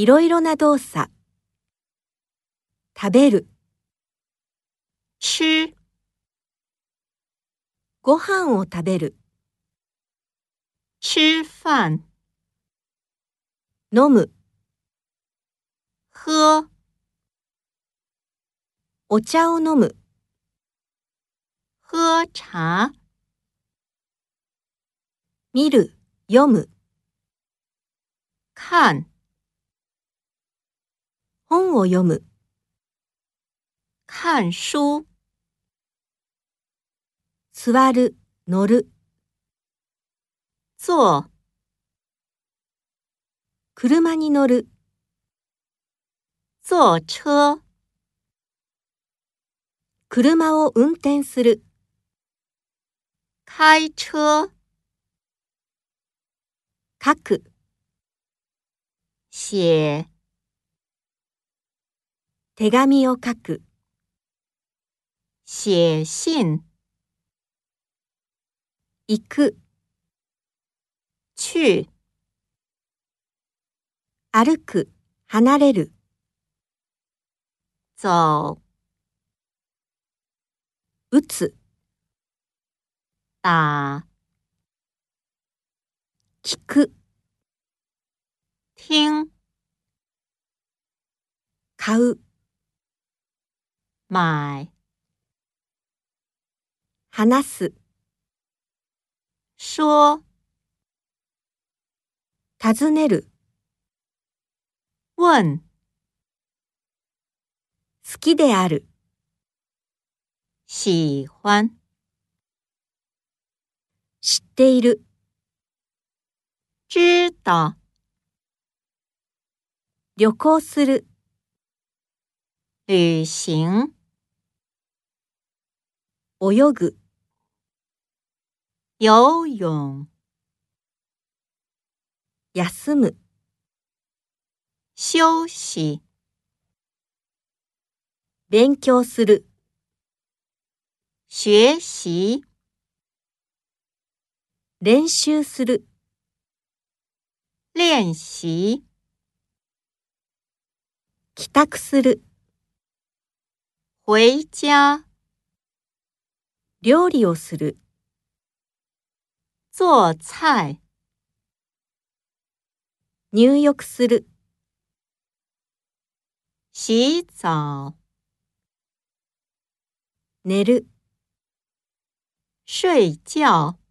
いろいろな動作。食べる、吃、ご飯を食べる、吃饭、飲む、喝、お茶を飲む、喝茶、見る、読む、看、本を読む、看书、座る、乗る、坐、車に乗る、坐车、車を運転する、开车、書く、写、手紙を書く、写信、行く、去、歩く、離れる、走、打つ、打、聞く、听、買う、买、話す、说、尋ねる、问、好きである、喜欢、知っている、知道、旅行する、旅行、泳ぐ、游泳、休む、休息、勉強する、学习、練習する、练习、帰宅する、回家、料理をする、做菜、入浴する、洗澡、寝る、睡觉。